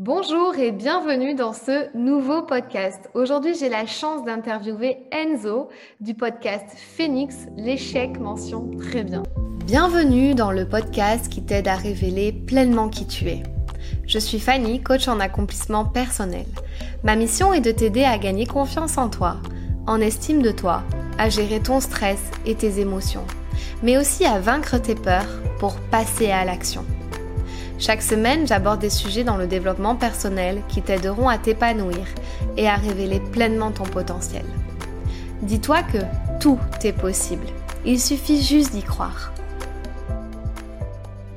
Bonjour et bienvenue dans ce nouveau podcast. Aujourd'hui, j'ai la chance d'interviewer Enzo du podcast Phoenix, l'échec mention très bien. Bienvenue dans le podcast qui t'aide à révéler pleinement qui tu es. Je suis Fanny, coach en accomplissement personnel. Ma mission est de t'aider à gagner confiance en toi, en estime de toi, à gérer ton stress et tes émotions, mais aussi à vaincre tes peurs pour passer à l'action. Chaque semaine, j'aborde des sujets dans le développement personnel qui t'aideront à t'épanouir et à révéler pleinement ton potentiel. Dis-toi que tout est possible. Il suffit juste d'y croire.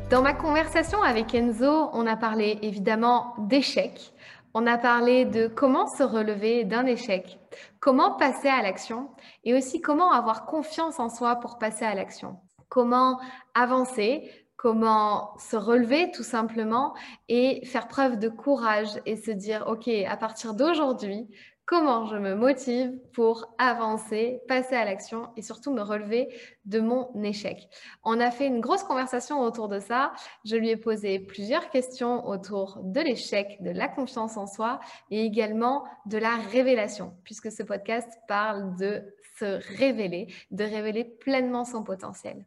Dans ma conversation avec Enzo, on a parlé évidemment d'échecs. On a parlé de comment se relever d'un échec, comment passer à l'action et aussi comment avoir confiance en soi pour passer à l'action. Comment avancer, comment se relever tout simplement et faire preuve de courage et se dire, OK, à partir d'aujourd'hui, comment je me motive pour avancer, passer à l'action et surtout me relever de mon échec. On a fait une grosse conversation autour de ça. Je lui ai posé plusieurs questions autour de l'échec, de la confiance en soi et également de la révélation, puisque ce podcast parle de se révéler, de révéler pleinement son potentiel.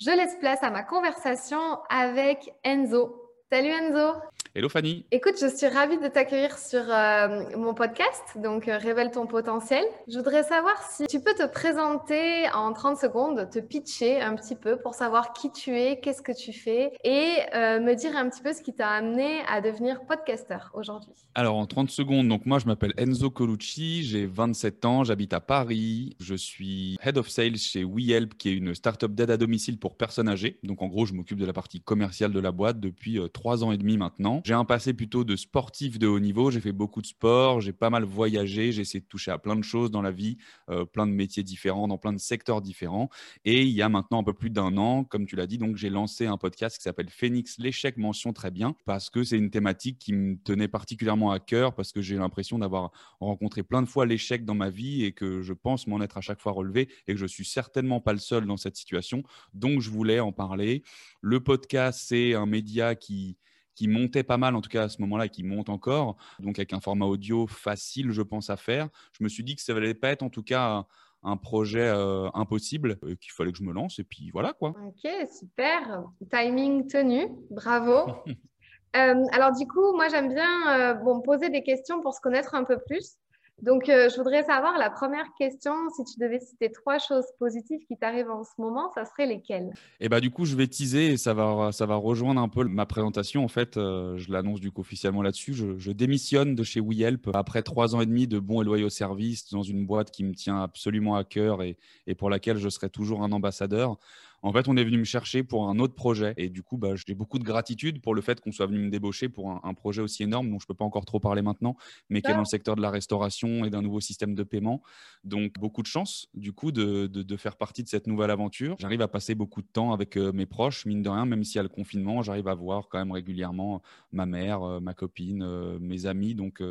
Je laisse place à ma conversation avec Enzo. Salut Enzo. Hello Fanny. Écoute, je suis ravie de t'accueillir sur euh, mon podcast, donc euh, Révèle ton potentiel. Je voudrais savoir si tu peux te présenter en 30 secondes, te pitcher un petit peu pour savoir qui tu es, qu'est-ce que tu fais et euh, me dire un petit peu ce qui t'a amené à devenir podcasteur aujourd'hui. Alors en 30 secondes, donc moi je m'appelle Enzo Colucci, j'ai 27 ans, j'habite à Paris, je suis Head of Sales chez WeHelp qui est une startup d'aide à domicile pour personnes âgées. Donc en gros, je m'occupe de la partie commerciale de la boîte depuis 3 ans et demi maintenant. J'ai un passé plutôt de sportif de haut niveau. J'ai fait beaucoup de sport, j'ai pas mal voyagé, j'ai essayé de toucher à plein de choses dans la vie, euh, plein de métiers différents, dans plein de secteurs différents. Et il y a maintenant un peu plus d'un an, comme tu l'as dit, donc j'ai lancé un podcast qui s'appelle Phoenix l'échec mention très bien parce que c'est une thématique qui me tenait particulièrement à cœur parce que j'ai l'impression d'avoir rencontré plein de fois l'échec dans ma vie et que je pense m'en être à chaque fois relevé et que je suis certainement pas le seul dans cette situation. Donc je voulais en parler. Le podcast, c'est un média qui qui montait pas mal, en tout cas à ce moment-là, qui monte encore, donc avec un format audio facile, je pense, à faire. Je me suis dit que ça ne allait pas être en tout cas un projet euh, impossible, euh, qu'il fallait que je me lance, et puis voilà quoi. Ok, super. Timing tenu, bravo. Euh, alors du coup, moi j'aime bien bon, poser des questions pour se connaître un peu plus. Donc, euh, je voudrais savoir la première question, si tu devais citer trois choses positives qui t'arrivent en ce moment, ça serait lesquelles? Et eh bah, du coup, je vais teaser et ça va, ça va rejoindre un peu ma présentation. En fait, euh, je l'annonce du coup officiellement là-dessus. Je, démissionne de chez WeHelp après trois ans et demi de bons et loyaux services dans une boîte qui me tient absolument à cœur et pour laquelle je serai toujours un ambassadeur. En fait, on est venu me chercher pour un autre projet. Et du coup, bah, j'ai beaucoup de gratitude pour le fait qu'on soit venu me débaucher pour un, projet aussi énorme dont je ne peux pas encore trop parler maintenant, mais qui est dans le secteur de la restauration et d'un nouveau système de paiement. Donc, beaucoup de chance, du coup, de, faire partie de cette nouvelle aventure. J'arrive à passer beaucoup de temps avec euh, mes proches, mine de rien, même s'il y a le confinement, j'arrive à voir quand même régulièrement ma mère, euh, ma copine, euh, mes amis. Donc,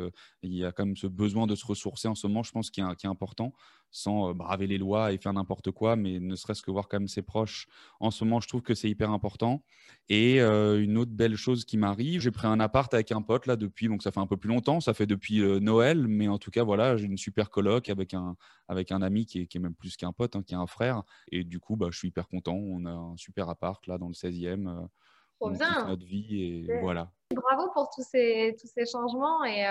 il y a quand même ce besoin de se ressourcer en ce moment, je pense, qui est important sans euh, braver les lois et faire n'importe quoi, mais ne serait-ce que voir quand même ses proches. En ce moment, je trouve que c'est hyper important. Et euh, une autre belle chose qui m'arrive, j'ai pris un appart avec un pote là depuis, donc ça fait un peu plus longtemps, ça fait depuis euh, Noël, mais en tout cas, voilà, j'ai une super coloc avec un, avec un ami qui est, qui est même plus qu'un pote, hein, qui est un frère. Et du coup, bah, je suis hyper content. On a un super appart là dans le 16e. Trop bien. notre vie et voilà. Bravo pour tous ces, tous ces changements et,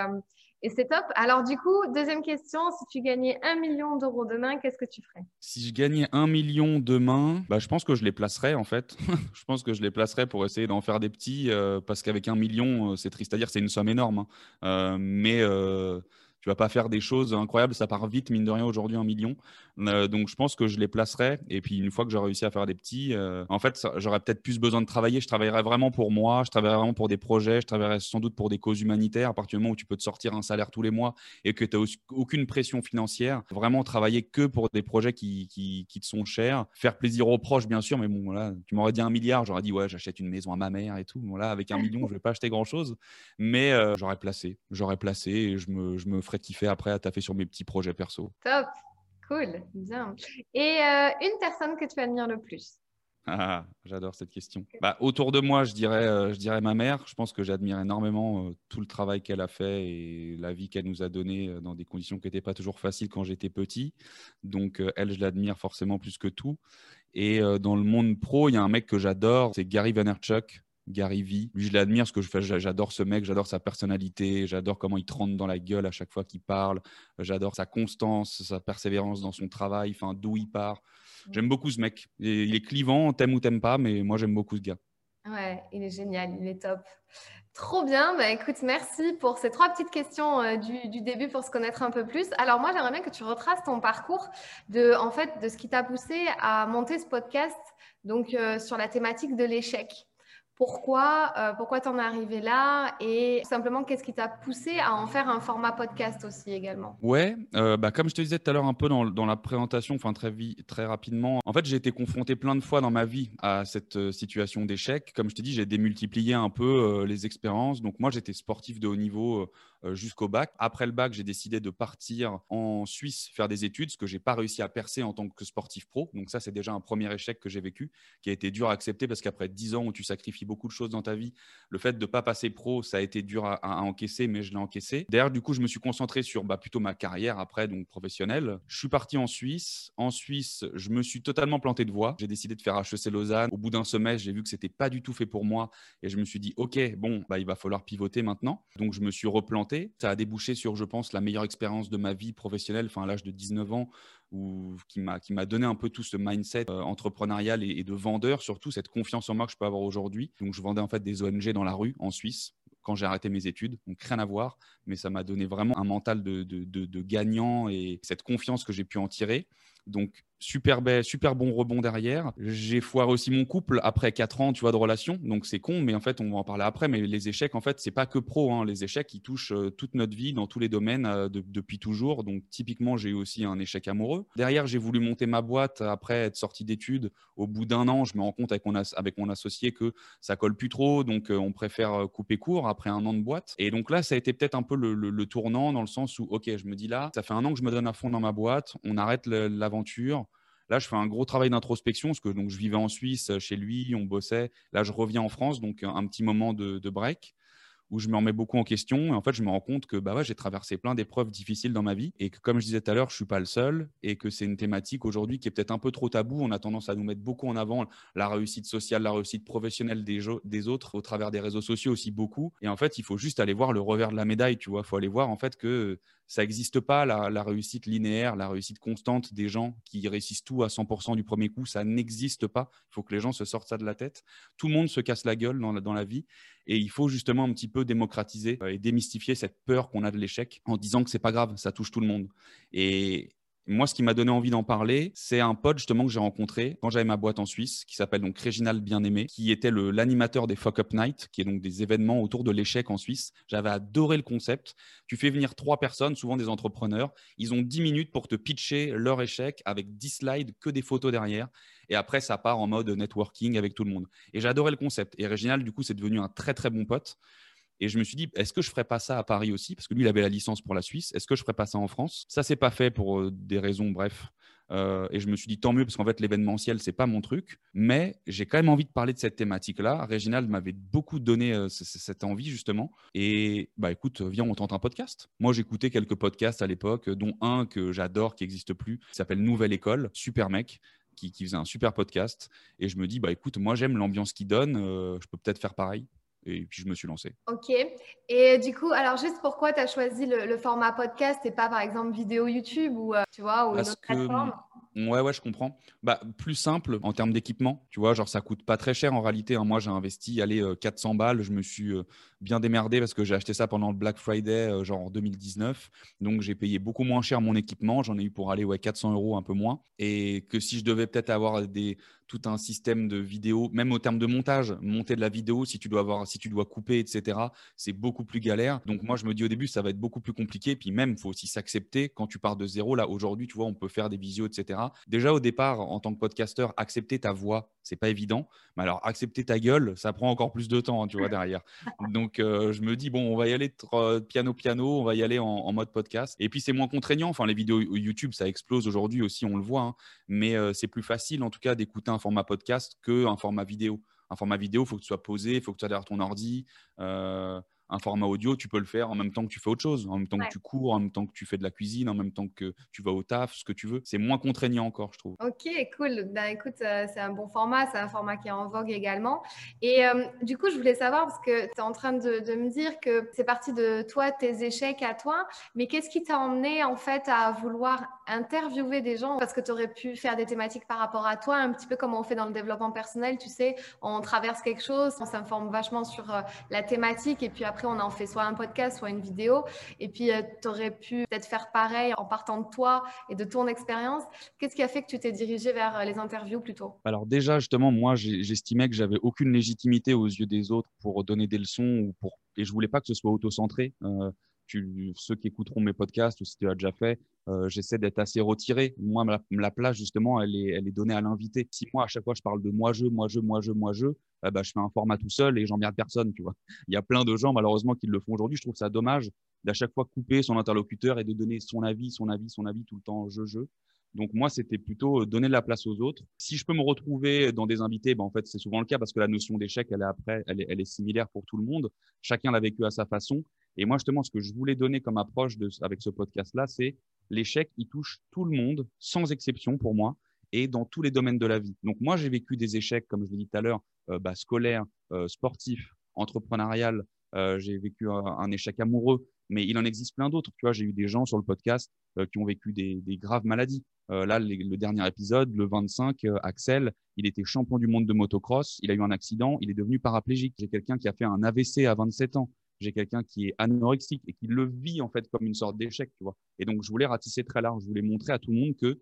et c'est top. Alors du coup, deuxième question, si tu gagnais un million d'euros demain, qu'est-ce que tu ferais? Si je gagnais un million demain, bah, je pense que je les placerais en fait. je pense que je les placerais pour essayer d'en faire des petits, euh, parce qu'avec un million, euh, c'est triste à dire, c'est une somme énorme. Hein. Euh, mais tu vas pas faire des choses incroyables, ça part vite, mine de rien, aujourd'hui, un million. Euh, donc, je pense que je les placerai. Et puis, une fois que j'aurai réussi à faire des petits, euh, en fait, j'aurais peut-être plus besoin de travailler. Je travaillerai vraiment pour moi, je travaillerai vraiment pour des projets, je travaillerai sans doute pour des causes humanitaires. À partir du moment où tu peux te sortir un salaire tous les mois et que tu n'as aucune pression financière, vraiment travailler que pour des projets qui, qui, te sont chers. Faire plaisir aux proches, bien sûr, mais bon, voilà, tu m'aurais dit un milliard, j'aurais dit, ouais, j'achète une maison à ma mère et tout. Voilà, avec un million, je vais pas acheter grand-chose. Mais euh, j'aurais placé, j'aurais placé et je me, je me ferais kiffer après à taffer sur mes petits projets perso. Top, cool, bien. Et euh, une personne que tu admires le plus ah, J'adore cette question. Bah, autour de moi, je dirais, euh, je dirais ma mère. Je pense que j'admire énormément euh, tout le travail qu'elle a fait et la vie qu'elle nous a donnée euh, dans des conditions qui n'étaient pas toujours faciles quand j'étais petit. Donc, elle, je l'admire forcément plus que tout. Et dans le monde pro, il y a un mec que j'adore, c'est Gary Vaynerchuk. Gary V. Lui, je l'admire parce que j'adore ce mec, j'adore sa personnalité, j'adore comment il te rentre dans la gueule à chaque fois qu'il parle, j'adore sa constance, sa persévérance dans son travail, enfin, d'où il part. J'aime beaucoup ce mec. Il est clivant, t'aimes ou t'aimes pas, mais moi j'aime beaucoup ce gars. Ouais, il est génial, il est top. Trop bien. Bah, écoute, merci pour ces trois petites questions euh, du, début pour se connaître un peu plus. Alors moi, j'aimerais bien que tu retraces ton parcours de, en fait, de ce qui t'a poussé à monter ce podcast, donc euh, sur la thématique de l'échec pourquoi, euh, pourquoi tu en es arrivé là et simplement qu'est-ce qui t'a poussé à en faire un format podcast aussi également? Ouais, euh, bah, comme je te disais tout à l'heure un peu dans, la présentation, enfin très, très rapidement, en fait j'ai été confronté plein de fois dans ma vie à cette euh, situation d'échec. Comme je te dis, j'ai démultiplié un peu les expériences. Donc moi j'étais sportif de haut niveau jusqu'au bac. Après le bac, j'ai décidé de partir en Suisse faire des études, ce que j'ai pas réussi à percer en tant que sportif pro. Donc ça c'est déjà un premier échec que j'ai vécu, qui a été dur à accepter parce qu'après 10 ans où tu sacrifies beaucoup de choses dans ta vie. Le fait de pas passer pro, ça a été dur à, encaisser, mais je l'ai encaissé. D'ailleurs, du coup, je me suis concentré sur bah, plutôt ma carrière après, donc professionnelle. Je suis parti en Suisse. En Suisse, je me suis totalement planté de voie. J'ai décidé de faire HEC Lausanne. Au bout d'un semestre, j'ai vu que c'était pas du tout fait pour moi et je me suis dit, OK, bon, bah, il va falloir pivoter maintenant. Donc, je me suis replanté. Ça a débouché sur, je pense, la meilleure expérience de ma vie professionnelle, enfin, à l'âge de 19 ans, qui m'a donné un peu tout ce mindset euh, entrepreneurial et, de vendeur, surtout cette confiance en moi que je peux avoir aujourd'hui. Donc je vendais en fait des ONG dans la rue en Suisse quand j'ai arrêté mes études. Donc rien à voir, mais ça m'a donné vraiment un mental de, de, de gagnant et cette confiance que j'ai pu en tirer. Donc super, super bon rebond derrière. J'ai foiré aussi mon couple après 4 ans, tu vois, de relation. Donc c'est con, mais en fait, on va en parler après. Mais les échecs, en fait, c'est pas que pro. Hein. Les échecs, ils touchent euh, toute notre vie dans tous les domaines euh, depuis toujours. Donc typiquement, j'ai eu aussi un échec amoureux. Derrière, j'ai voulu monter ma boîte après être sorti d'études. Au bout d'un an, je me rends compte avec mon, associé que ça colle plus trop. Donc euh, on préfère couper court après un an de boîte. Et donc là, ça a été peut-être un peu le, le, tournant dans le sens où, OK, je me dis là, ça fait un an que je me donne à fond dans ma boîte. On arrête l'aventure Là, je fais un gros travail d'introspection parce que donc, je vivais en Suisse chez lui, on bossait. Là, je reviens en France, donc un petit moment de, break où je me remets beaucoup en question. Et en fait, je me rends compte que bah ouais, j'ai traversé plein d'épreuves difficiles dans ma vie et que, comme je disais tout à l'heure, je suis pas le seul et que c'est une thématique aujourd'hui qui est peut-être un peu trop tabou. On a tendance à nous mettre beaucoup en avant la réussite sociale, la réussite professionnelle des, des autres au travers des réseaux sociaux aussi beaucoup. Et en fait, il faut juste aller voir le revers de la médaille, tu vois. Il faut aller voir en fait que ça n'existe pas la, réussite linéaire, la réussite constante des gens qui réussissent tout à 100% du premier coup. Ça n'existe pas. Il faut que les gens se sortent ça de la tête. Tout le monde se casse la gueule dans la, dans la vie et il faut justement un petit peu démocratiser euh, et démystifier cette peur qu'on a de l'échec en disant que c'est pas grave, ça touche tout le monde. Et moi, ce qui m'a donné envie d'en parler, c'est un pote justement que j'ai rencontré quand j'avais ma boîte en Suisse, qui s'appelle donc Réginal Bien-Aimé, qui était l'animateur des Fuck Up Night, qui est donc des événements autour de l'échec en Suisse. J'avais adoré le concept. Tu fais venir trois personnes, souvent des entrepreneurs. Ils ont dix minutes pour te pitcher leur échec avec dix slides, que des photos derrière. Et après, ça part en mode networking avec tout le monde. Et j'adorais le concept. Et Réginal, du coup, c'est devenu un très très bon pote. Et je me suis dit, est-ce que je ferais pas ça à Paris aussi? Parce que lui, il avait la licence pour la Suisse. Est-ce que je ferais pas ça en France? Ça, c'est pas fait pour euh, des raisons, bref. Euh, et je me suis dit, tant mieux, parce qu'en fait, l'événementiel, c'est pas mon truc. Mais j'ai quand même envie de parler de cette thématique-là. Réginald m'avait beaucoup donné euh, cette envie, justement. Et bah écoute, viens, on tente un podcast. Moi, j'écoutais quelques podcasts à l'époque, dont un que j'adore, qui n'existe plus, qui s'appelle Nouvelle École. Super mec. Qui, faisait un super podcast. Et je me dis, bah écoute, moi j'aime l'ambiance qu'il donne, je peux peut-être faire pareil. Et puis je me suis lancé. Ok. Et du coup, alors juste pourquoi tu as choisi le, format podcast et pas par exemple vidéo YouTube ou euh, tu vois ou une autre plateforme? Ouais, ouais, je comprends. Bah, plus simple en termes d'équipement, tu vois, genre ça coûte pas très cher en réalité. Hein. Moi, j'ai investi, allez, 400 euh, balles. Je me suis euh, bien démerdé parce que j'ai acheté ça pendant le Black Friday, genre en 2019. Donc, j'ai payé beaucoup moins cher mon équipement. J'en ai eu pour aller, ouais, 400 euros, un peu moins. Et que si je devais peut-être avoir des, tout un système de vidéo, même au terme de montage, monter de la vidéo, si tu dois avoir, si tu dois couper, etc., c'est beaucoup plus galère. Donc moi, je me dis au début, ça va être beaucoup plus compliqué. Puis même, il faut aussi s'accepter quand tu pars de zéro. Là, aujourd'hui, tu vois, on peut faire des visios, etc. Déjà au départ, en tant que podcasteur, accepter ta voix, c'est pas évident. Mais alors, accepter ta gueule, ça prend encore plus de temps, hein, tu vois, derrière. Donc euh, je me dis bon, on va y aller piano piano, on va y aller en, mode podcast. Et puis c'est moins contraignant. Enfin, les vidéos YouTube, ça explose aujourd'hui aussi, on le voit. Hein. Mais euh, c'est plus facile, en tout cas, d'écouter un format podcast qu'un format vidéo. Un format vidéo, il faut que tu sois posé, il faut que tu sois derrière ton ordi. Euh, un format audio, tu peux le faire en même temps que tu fais autre chose, en même temps que tu cours, en même temps que tu fais de la cuisine, en même temps que tu vas au taf, ce que tu veux. C'est moins contraignant encore, je trouve. Ok, cool. Ben, écoute, euh, c'est un bon format, c'est un format qui est en vogue également. Et euh, du coup, je voulais savoir, parce que tu es en train de, me dire que c'est parti de toi, tes échecs à toi, mais qu'est-ce qui t'a emmené en fait à vouloir interviewer des gens Parce que tu aurais pu faire des thématiques par rapport à toi, un petit peu comme on fait dans le développement personnel, tu sais, on traverse quelque chose, on s'informe vachement sur euh, la thématique et puis après, on en fait soit un podcast, soit une vidéo. Et puis, euh, tu aurais pu peut-être faire pareil en partant de toi et de ton expérience. Qu'est-ce qui a fait que tu t'es dirigé vers euh, les interviews plutôt? Alors déjà, justement, moi, j'estimais que j'avais aucune légitimité aux yeux des autres pour donner des leçons ou pour... et je voulais pas que ce soit auto-centré. Ceux qui écouteront mes podcasts ou si tu l'as déjà fait, euh, j'essaie d'être assez retiré. Moi, la, place, justement, elle est, elle est donnée à l'invité. Si moi, à chaque fois, je parle de moi-je, moi-je, moi-je, moi-je, eh ben, je fais un format tout seul et j'emmerde personne, tu vois. Il y a plein de gens, malheureusement, qui le font aujourd'hui. Je trouve ça dommage d'à chaque fois couper son interlocuteur et de donner son avis, son avis, son avis tout le temps, je, je. Donc moi, c'était plutôt euh, donner de la place aux autres. Si je peux me retrouver dans des invités, ben en fait, c'est souvent le cas parce que la notion d'échec, elle est après, elle est, elle est similaire pour tout le monde. Chacun l'a vécu à sa façon. Et moi, justement, ce que je voulais donner comme approche de, avec ce podcast-là, c'est l'échec, il touche tout le monde, sans exception pour moi, et dans tous les domaines de la vie. Donc moi, j'ai vécu des échecs, comme je l'ai dit tout à l'heure, euh, bah, scolaires, euh, sportifs, entrepreneurial. Euh, j'ai vécu un, échec amoureux, mais il en existe plein d'autres. Tu vois, j'ai eu des gens sur le podcast qui ont vécu des, graves maladies. là, le dernier épisode, le 25, Axel, il était champion du monde de motocross. Il a eu un accident, il est devenu paraplégique. J'ai quelqu'un qui a fait un AVC à 27 ans j'ai quelqu'un qui est anorexique et qui le vit en fait comme une sorte d'échec, tu vois. Et donc je voulais ratisser très large, je voulais montrer à tout le monde que,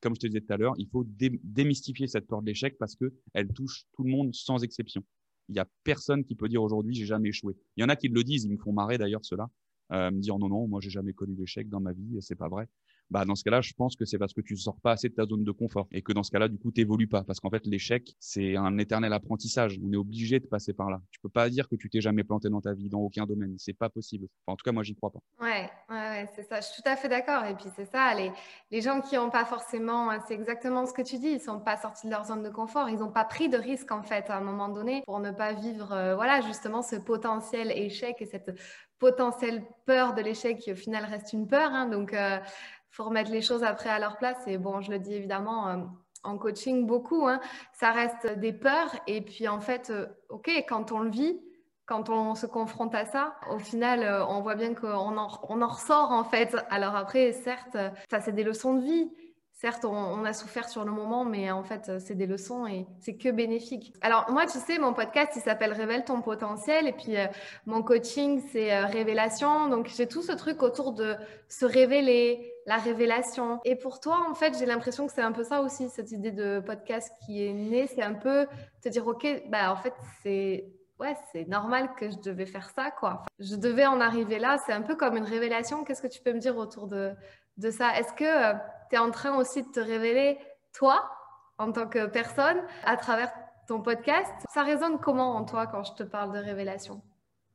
comme je te disais tout à l'heure, il faut démystifier cette peur de l'échec parce que elle touche tout le monde sans exception. Il n'y a personne qui peut dire aujourd'hui j'ai jamais échoué. Il y en a qui le disent, ils me font marrer d'ailleurs cela, euh, me dire non non, moi j'ai jamais connu d'échec dans ma vie, c'est pas vrai bah, dans ce cas-là, je pense que c'est parce que tu ne sors pas assez de ta zone de confort et que dans ce cas-là, du coup, tu n'évolues pas. Parce qu'en fait, l'échec, c'est un éternel apprentissage. On est obligé de passer par là. Tu peux pas dire que tu t'es jamais planté dans ta vie, dans aucun domaine. C'est pas possible. en tout cas, moi, j'y crois pas. Ouais, ouais, c'est ça. Je suis tout à fait d'accord. Et puis, c'est ça. Les, les gens qui n'ont pas forcément, c'est exactement ce que tu dis, ils sont pas sortis de leur zone de confort. Ils n'ont pas pris de risque, en fait, à un moment donné, pour ne pas vivre, euh, voilà, justement, ce potentiel échec et cette potentielle peur de l'échec qui, au final, reste une peur. Hein. donc, euh, faut remettre les choses après à leur place. Et bon, je le dis évidemment euh, en coaching beaucoup, hein, ça reste des peurs. Et puis en fait, euh, ok, quand on le vit, quand on se confronte à ça, au final, euh, on voit bien qu'on en, on en ressort en fait. Alors après, certes, ça c'est des leçons de vie. Certes, on, a souffert sur le moment, mais en fait, c'est des leçons et c'est que bénéfique. Alors, moi, tu sais, mon podcast, il s'appelle Révèle ton potentiel. Et puis, mon coaching, c'est Révélation. Donc, j'ai tout ce truc autour de se révéler, la révélation. Et pour toi, en fait, j'ai l'impression que c'est un peu ça aussi, cette idée de podcast qui est née. C'est un peu te dire, OK, bah, en fait, c'est ouais, c'est normal que je devais faire ça, quoi. je devais en arriver là. C'est un peu comme une révélation. Qu'est-ce que tu peux me dire autour de, de ça? Est-ce que euh, tu es en train aussi de te révéler, toi, en tant que personne, à travers ton podcast? Ça résonne comment en toi quand je te parle de révélation?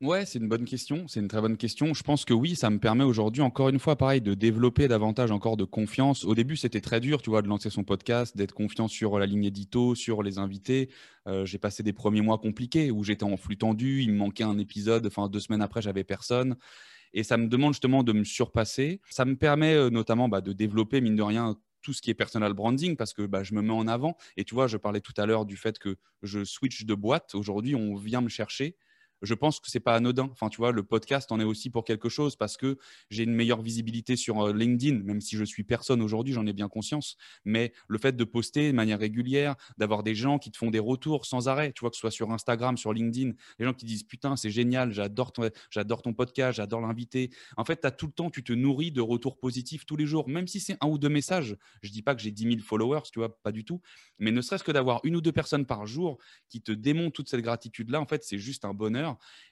Ouais, c'est une bonne question. C'est une très bonne question. Je pense que oui, ça me permet aujourd'hui, encore une fois, pareil, de développer davantage encore de confiance. Au début, c'était très dur, tu vois, de lancer son podcast, d'être confiant sur la ligne édito, sur les invités. Euh, j'ai passé des premiers mois compliqués où j'étais en flux tendu, il me manquait un épisode. Enfin, deux semaines après, j'avais personne. Et ça me demande justement de me surpasser. Ça me permet euh, notamment bah, de développer, mine de rien, tout ce qui est personal branding parce que bah, je me mets en avant. Et tu vois, je parlais tout à l'heure du fait que je switch de boîte. Aujourd'hui, on vient me chercher je pense que c'est pas anodin. Enfin, tu vois, le podcast en est aussi pour quelque chose parce que j'ai une meilleure visibilité sur euh, LinkedIn, même si je suis personne aujourd'hui, j'en ai bien conscience. Mais le fait de poster de manière régulière, d'avoir des gens qui te font des retours sans arrêt, tu vois, que ce soit sur Instagram, sur LinkedIn, les gens qui disent putain, c'est génial, j'adore ton, j'adore ton podcast, j'adore l'invité. En fait, tu as tout le temps, tu te nourris de retours positifs tous les jours, même si c'est un ou deux messages. Je dis pas que j'ai 10 000 followers, tu vois, pas du tout. Mais ne serait-ce que d'avoir une ou deux personnes par jour qui te démontrent toute cette gratitude-là, en fait, c'est juste un bonheur.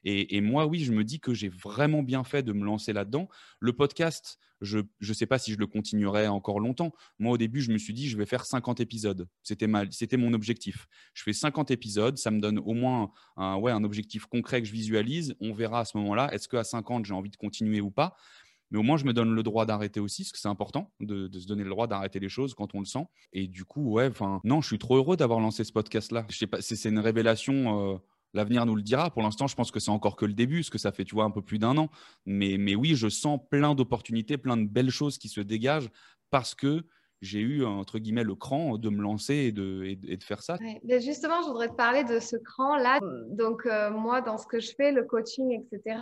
Et, moi, oui, je me dis que j'ai vraiment bien fait de me lancer là-dedans. Le podcast, je ne sais pas si je le continuerai encore longtemps. Moi, au début, je me suis dit, je vais faire 50 épisodes. C'était mon objectif. Je fais 50 épisodes, ça me donne au moins un, ouais, un objectif concret que je visualise. On verra à ce moment-là, est-ce qu'à 50, j'ai envie de continuer ou pas mais au moins je me donne le droit d'arrêter aussi, parce que c'est important de, se donner le droit d'arrêter les choses quand on le sent. Et du coup, ouais, enfin, non, je suis trop heureux d'avoir lancé ce podcast-là. Je sais pas, c'est une révélation. Euh, l'avenir nous le dira. Pour l'instant, je pense que c'est encore que le début, parce que ça fait, tu vois, un peu plus d'un an. Mais, mais oui, je sens plein d'opportunités, plein de belles choses qui se dégagent parce que j'ai eu, entre guillemets, le cran de me lancer et de, et, de faire ça. mais justement, je voudrais te parler de ce cran-là. Donc, euh, moi, dans ce que je fais, le coaching, etc.,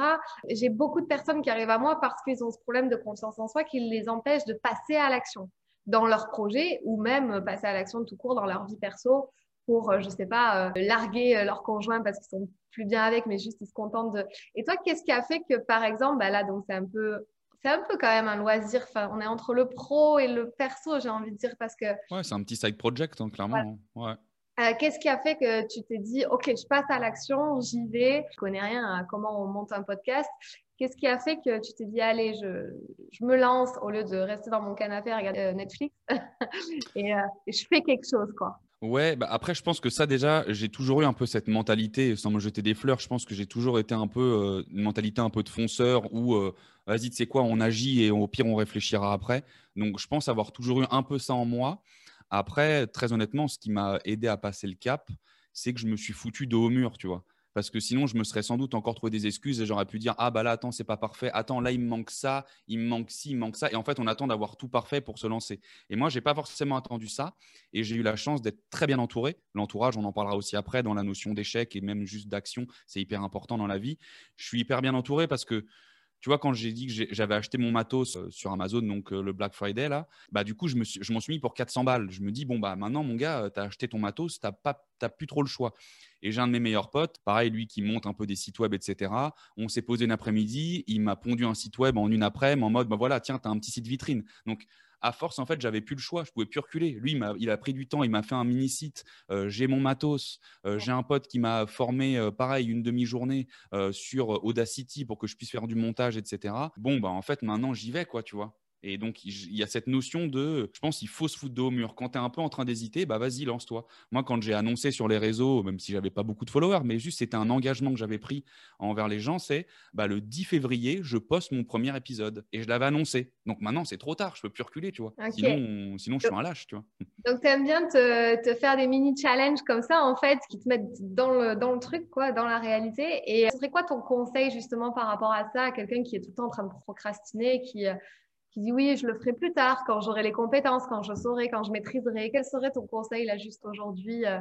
j'ai beaucoup de personnes qui arrivent à moi parce qu'ils ont ce problème de confiance en soi qui les empêche de passer à l'action dans leur projet ou même passer à l'action tout court dans leur vie perso pour, euh, je sais pas, euh, larguer leur conjoint parce qu'ils sont plus bien avec, mais juste ils se contentent de. Et toi, qu'est-ce qui a fait que, par exemple, bah là, donc c'est un peu c'est un peu quand même un loisir. Enfin, on est entre le pro et le perso, j'ai envie de dire, parce que. Ouais, c'est un petit side project, hein, clairement. Ouais. Euh, qu'est-ce qui a fait que tu t'es dit, OK, je passe à l'action, j'y vais. Je connais rien à comment on monte un podcast. Qu'est-ce qui a fait que tu t'es dit, allez, je, je, me lance au lieu de rester dans mon canapé à regarder euh, Netflix? Et, euh, et, je fais quelque chose, quoi. Ouais, bah après, je pense que ça, déjà, j'ai toujours eu un peu cette mentalité, sans me jeter des fleurs, je pense que j'ai toujours été un peu euh, une mentalité un peu de fonceur où, euh, vas-y, tu sais quoi, on agit et au pire, on réfléchira après. Donc, je pense avoir toujours eu un peu ça en moi. Après, très honnêtement, ce qui m'a aidé à passer le cap, c'est que je me suis foutu de haut mur, tu vois parce que sinon je me serais sans doute encore trouvé des excuses et j'aurais pu dire ah bah là attends c'est pas parfait. Attends là il me manque ça il me manque ci il me manque ça. Et en fait on attend d'avoir tout parfait pour se lancer. Et moi j'ai pas forcément attendu ça et j'ai eu la chance d'être très bien entouré. L'entourage on en parlera aussi après dans la notion d'échec et même juste d'action c'est hyper important dans la vie. Je suis hyper bien entouré parce que tu vois, quand j'ai dit que j'avais acheté mon matos euh, sur Amazon, donc euh, le Black Friday, là, bah, du coup, je m'en suis, mis pour 400 balles. Je me dis, bon, bah, maintenant, mon gars, euh, tu as acheté ton matos, tu n'as plus trop le choix. Et j'ai un de mes meilleurs potes, pareil, lui qui monte un peu des sites web, etc. On s'est posé une après-midi, il m'a pondu un site web en une après-midi en mode, bah voilà, tiens, tu as un petit site vitrine. Donc, à force, en fait, j'avais plus le choix. Je pouvais plus reculer. Lui, il a, il a pris du temps. Il m'a fait un mini site. Euh, j'ai mon matos. Euh, j'ai un pote qui m'a formé, euh, pareil, une demi-journée sur Audacity pour que je puisse faire du montage, etc. Bon, bah, en fait, maintenant, j'y vais, quoi, tu vois. Et donc, il y a cette notion de, je pense, qu'il faut se foutre de haut mur. Quand tu es un peu en train d'hésiter, bah vas-y, lance-toi. Moi, quand j'ai annoncé sur les réseaux, même si j'avais pas beaucoup de followers, mais juste c'était un engagement que j'avais pris envers les gens, c'est bah, le 10 février, je poste mon premier épisode. Et je l'avais annoncé. Donc maintenant, c'est trop tard, je peux plus reculer, tu vois. Sinon, sinon, je suis un lâche, tu vois. Donc, tu aimes bien te, te, faire des mini-challenges comme ça, en fait, qui te mettent dans le, dans le truc, quoi, dans la réalité. Et ce serait quoi ton conseil, justement, par rapport à ça, à quelqu'un qui est tout le temps en train de procrastiner, qui euh, qui dit oui, je le ferai plus tard, quand j'aurai les compétences, quand je saurai, quand je maîtriserai. Quel serait ton conseil là juste aujourd'hui euh,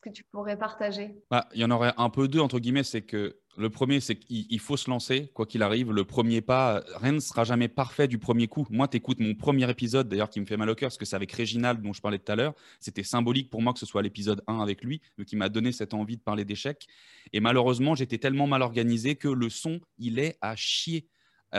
que tu pourrais partager? Bah, Il y en aurait un peu deux, entre guillemets. C'est que le premier, c'est qu'il faut se lancer, quoi qu'il arrive. Le premier pas, rien ne sera jamais parfait du premier coup. Moi, tu écoutes mon premier épisode, d'ailleurs, qui me fait mal au cœur, parce que c'est avec Réginald, dont je parlais tout à l'heure. C'était symbolique pour moi que ce soit l'épisode 1 avec lui, qui m'a donné cette envie de parler d'échecs. Et malheureusement, j'étais tellement mal organisé que le son, il est à chier.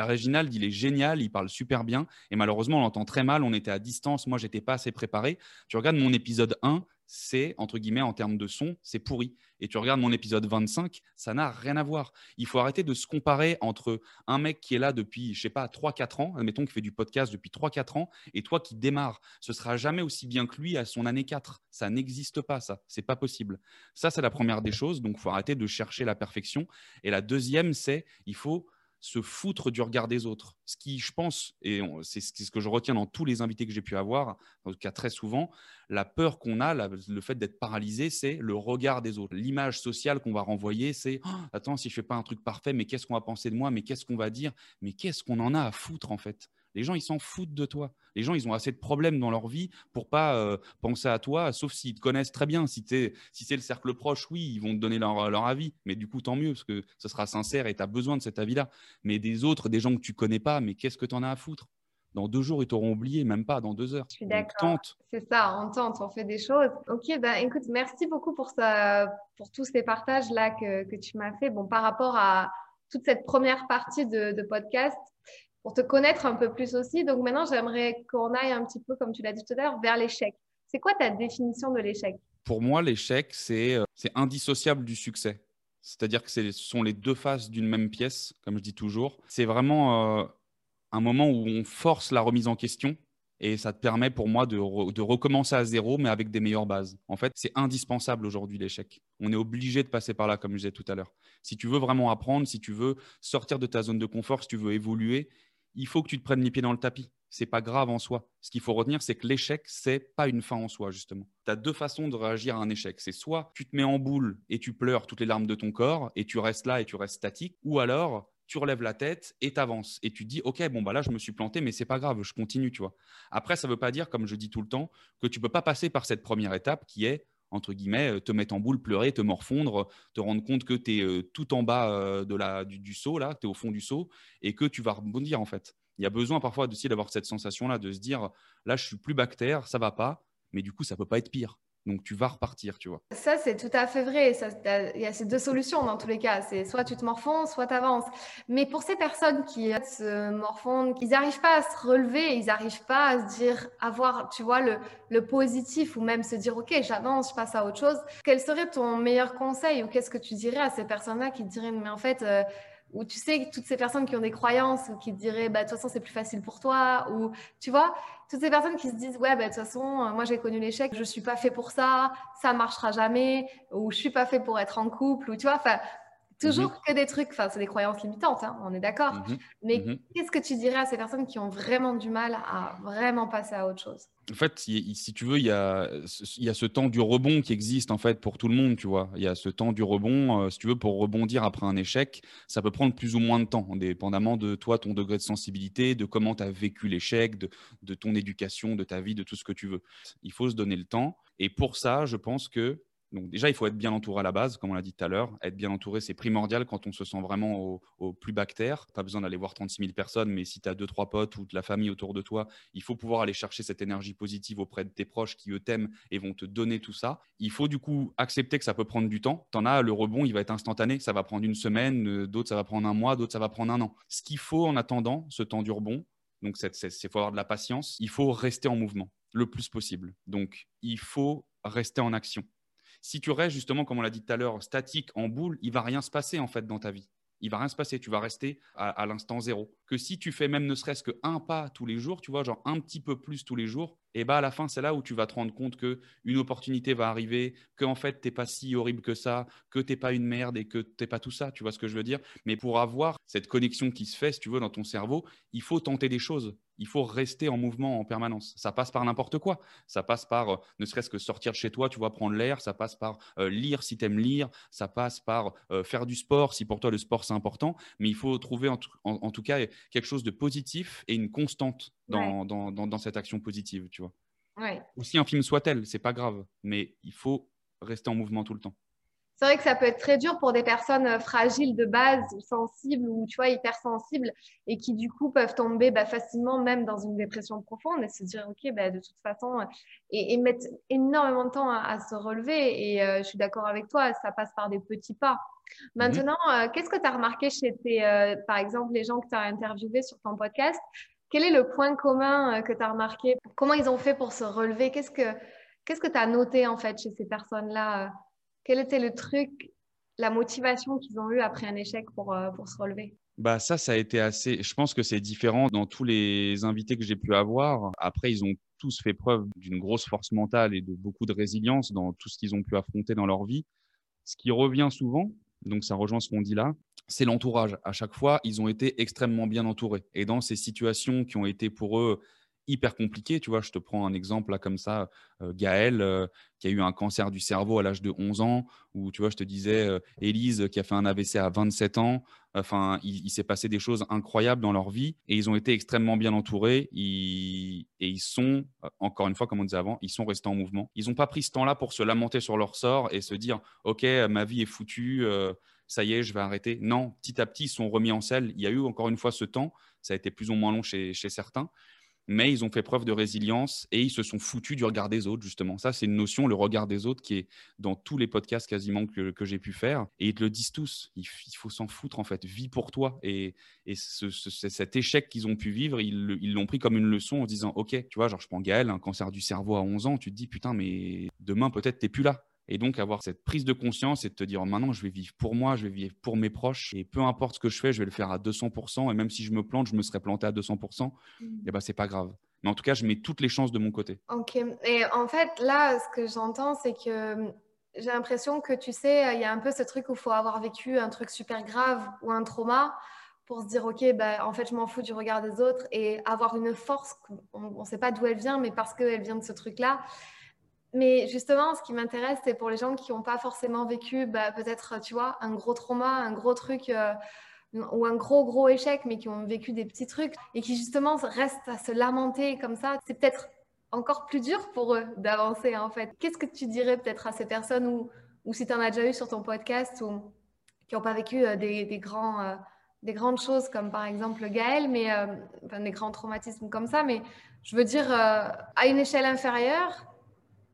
Réginald, il est génial, il parle super bien. Et malheureusement, on l'entend très mal. On était à distance. Moi, j'étais pas assez préparé. Tu regardes mon épisode 1, c'est, entre guillemets, en termes de son, c'est pourri. Et tu regardes mon épisode 25, ça n'a rien à voir. Il faut arrêter de se comparer entre un mec qui est là depuis, je sais pas, 3-4 ans, admettons qu'il fait du podcast depuis 3-4 ans, et toi qui démarres. Ce sera jamais aussi bien que lui à son année 4. Ça n'existe pas, ça. C'est pas possible. Ça, c'est la première des choses. Donc, il faut arrêter de chercher la perfection. Et la deuxième, c'est, il faut se foutre du regard des autres. Ce qui, je pense, et c'est ce que je retiens dans tous les invités que j'ai pu avoir, en tout cas très souvent, la peur qu'on a, le fait d'être paralysé, c'est le regard des autres. L'image sociale qu'on va renvoyer, c'est oh, attends, si je fais pas un truc parfait, mais qu'est-ce qu'on va penser de moi, mais qu'est-ce qu'on va dire, mais qu'est-ce qu'on en a à foutre en fait? Les gens, ils s'en foutent de toi. Les gens, ils ont assez de problèmes dans leur vie pour pas euh, penser à toi, sauf s'ils te connaissent très bien. Si, si c'est le cercle proche, oui, ils vont te donner leur, leur, avis. Mais du coup, tant mieux, parce que ce sera sincère et tu as besoin de cet avis-là. Mais des autres, des gens que tu connais pas, mais qu'est-ce que tu en as à foutre? Dans deux jours, ils t'auront oublié, même pas dans deux heures. Je suis d'accord. C'est ça, on tente, on fait des choses. Ok, ben écoute, merci beaucoup pour, ça, pour tous ces partages-là que, que, tu m'as fait. Bon, par rapport à toute cette première partie de, de podcast, pour te connaître un peu plus aussi. Donc maintenant, j'aimerais qu'on aille un petit peu, comme tu l'as dit tout à l'heure, vers l'échec. C'est quoi ta définition de l'échec? Pour moi, l'échec, euh, c'est indissociable du succès. C'est-à-dire que ce sont les deux faces d'une même pièce, comme je dis toujours. C'est vraiment euh, un moment où on force la remise en question et ça te permet pour moi de, de, recommencer à zéro, mais avec des meilleures bases. En fait, c'est indispensable aujourd'hui l'échec. On est obligé de passer par là, comme je disais tout à l'heure. Si tu veux vraiment apprendre, si tu veux sortir de ta zone de confort, si tu veux évoluer, il faut que tu te prennes les pieds dans le tapis. C'est pas grave en soi. Ce qu'il faut retenir, c'est que l'échec, c'est pas une fin en soi, justement. Tu as deux façons de réagir à un échec. C'est soit tu te mets en boule et tu pleures toutes les larmes de ton corps et tu restes là et tu restes statique, ou alors tu relèves la tête et tu avances. Et tu dis, OK, bon, bah là, je me suis planté, mais c'est pas grave, je continue, tu vois. Après, ça veut pas dire, comme je dis tout le temps, que tu peux pas passer par cette première étape qui est, entre guillemets, euh, te mettre en boule, pleurer, te morfondre, te rendre compte que tu es euh, tout en bas euh, de du seau, là, tu es au fond du seau, et que tu vas rebondir, en fait il y a besoin parfois aussi d'avoir cette sensation-là, de se dire, là, je suis plus bactère, ça va pas, mais du coup, ça peut pas être pire. Donc, tu vas repartir, tu vois. Ça, c'est tout à fait vrai. Il y a ces deux solutions dans tous les cas. C'est soit tu te morfonds, soit tu avances. Mais pour ces personnes qui se morfondent, ils n'arrivent pas à se relever, ils n'arrivent pas à se dire, avoir, tu vois, le, le positif ou même se dire, OK, j'avance, je passe à autre chose. Quel serait ton meilleur conseil ou qu'est-ce que tu dirais à ces personnes-là qui diraient, mais en fait, euh, ou tu sais, toutes ces personnes qui ont des croyances ou qui te diraient, bah, de toute façon, c'est plus facile pour toi, ou tu vois, toutes ces personnes qui se disent, ouais, bah, de toute façon, euh, moi, j'ai connu l'échec, je suis pas fait pour ça, ça marchera jamais, ou je suis pas fait pour être en couple, ou tu vois, enfin, toujours mhm. que des trucs, enfin, c'est des croyances limitantes, hein, on est d'accord. Mhm. Mais mhm. qu'est-ce que tu dirais à ces personnes qui ont vraiment du mal à vraiment passer à autre chose? En fait, si, tu veux, il y, a, il y, a, ce temps du rebond qui existe en fait pour tout le monde, tu vois. Il y a ce temps du rebond, euh, si tu veux, pour rebondir après un échec, ça peut prendre plus ou moins de temps, dépendamment de toi, ton degré de sensibilité, de comment tu as vécu l'échec, de, de, ton éducation, de ta vie, de tout ce que tu veux. Il faut se donner le temps. Et pour ça, je pense que donc déjà, il faut être bien entouré à la base, comme on l'a dit tout à l'heure. Être bien entouré, c'est primordial quand on se sent vraiment au, plus bactère. Pas besoin d'aller voir 36 000 personnes, mais si tu as deux, trois potes ou de la famille autour de toi, il faut pouvoir aller chercher cette énergie positive auprès de tes proches qui, eux, t'aiment et vont te donner tout ça. Il faut du coup accepter que ça peut prendre du temps. Tu en as, le rebond, il va être instantané. Ça va prendre une semaine, euh, d'autres, ça va prendre un mois, d'autres, ça va prendre un an. Ce qu'il faut en attendant, ce temps du rebond, donc il faut avoir de la patience, il faut rester en mouvement le plus possible. Donc il faut rester en action si tu restes justement, comme on l'a dit tout à l'heure, statique en boule, il va rien se passer en fait dans ta vie. Il va rien se passer. Tu vas rester à, l'instant zéro. Que si tu fais même ne serait-ce qu'un pas tous les jours, tu vois, genre un petit peu plus tous les jours, et bah à la fin, c'est là où tu vas te rendre compte que une opportunité va arriver, que en fait, t'es pas si horrible que ça, que t'es pas une merde et que t'es pas tout ça. Tu vois ce que je veux dire? Mais pour avoir cette connexion qui se fait, si tu veux, dans ton cerveau, il faut tenter des choses il faut rester en mouvement en permanence. Ça passe par n'importe quoi. Ça passe par euh, ne serait-ce que sortir de chez toi, tu vas prendre l'air. Ça passe par euh, lire si tu aimes lire. Ça passe par euh, faire du sport si pour toi le sport c'est important. Mais il faut trouver en, tout cas quelque chose de positif et une constante dans, dans, cette action positive, tu vois. Aussi un film soit-elle, c'est pas grave. Mais il faut rester en mouvement tout le temps c'est vrai que ça peut être très dur pour des personnes euh, fragiles de base, sensibles ou tu vois hypersensibles et qui du coup peuvent tomber bah, facilement même dans une dépression profonde et se dire ok bah, de toute façon euh, et, mettre énormément de temps à, se relever et euh, je suis d'accord avec toi, ça passe par des petits pas. Maintenant, qu'est-ce que tu as remarqué chez tes, par exemple, les gens que tu as interviewés sur ton podcast? Quel est le point commun que tu as remarqué? Comment ils ont fait pour se relever? Qu'est-ce que qu'est-ce que tu as noté en fait chez ces personnes-là? Quel était le truc, la motivation qu'ils ont eu après un échec pour, euh, pour se relever? Bah ça, ça a été assez. Je pense que c'est différent dans tous les invités que j'ai pu avoir. Après, ils ont tous fait preuve d'une grosse force mentale et de beaucoup de résilience dans tout ce qu'ils ont pu affronter dans leur vie. Ce qui revient souvent, donc ça rejoint ce qu'on dit là, c'est l'entourage. À chaque fois, ils ont été extrêmement bien entourés. Et dans ces situations qui ont été pour eux hyper compliqué. Tu vois, je te prends un exemple là comme ça, euh, Gaël euh, qui a eu un cancer du cerveau à l'âge de 11 ans, ou tu vois, je te disais euh, Élise qui a fait un AVC à 27 ans. Enfin, il, s'est passé des choses incroyables dans leur vie et ils ont été extrêmement bien entourés. et ils sont, encore une fois, comme on disait avant, ils sont restés en mouvement. Ils n'ont pas pris ce temps-là pour se lamenter sur leur sort et se dire, OK, ma vie est foutue ça y est, je vais arrêter. Non, petit à petit, ils sont remis en selle. Il y a eu encore une fois ce temps. Ça a été plus ou moins long chez, chez certains mais ils ont fait preuve de résilience et ils se sont foutus du regard des autres, justement. Ça, c'est une notion, le regard des autres, qui est dans tous les podcasts quasiment que, j'ai pu faire. Et ils te le disent tous, il, faut s'en foutre, en fait. Vis pour toi. Et, cet échec qu'ils ont pu vivre, ils l'ont pris comme une leçon en disant, OK, tu vois, genre, je prends Gaël, un cancer du cerveau à 11 ans, tu te dis, putain, mais demain, peut-être, t'es plus là. Et donc avoir cette prise de conscience et de te dire maintenant je vais vivre pour moi, je vais vivre pour mes proches et peu importe ce que je fais, je vais le faire à 200% et même si je me plante, je me serais planté à 200%, mmh. et ben c'est pas grave. Mais en tout cas, je mets toutes les chances de mon côté. Ok. Et en fait, là, ce que j'entends, c'est que hum, j'ai l'impression que tu sais, il y a un peu ce truc où il faut avoir vécu un truc super grave ou un trauma pour se dire, OK, bah, en fait, je m'en fous du regard des autres et avoir une force, on ne sait pas d'où elle vient, mais parce qu'elle vient de ce truc-là. Mais justement, ce qui m'intéresse, c'est pour les gens qui n'ont pas forcément vécu bah, peut-être, tu vois, un gros trauma, un gros truc euh, ou un gros, gros échec, mais qui ont vécu des petits trucs et qui justement restent à se lamenter comme ça. C'est peut-être encore plus dur pour eux d'avancer, en fait. Qu'est-ce que tu dirais peut-être à ces personnes ou, si tu en as déjà eu sur ton podcast ou qui n'ont pas vécu euh, des, grands, euh, des grandes choses comme par exemple Gaël, mais des grands traumatismes comme ça. Mais je veux dire, à une échelle inférieure,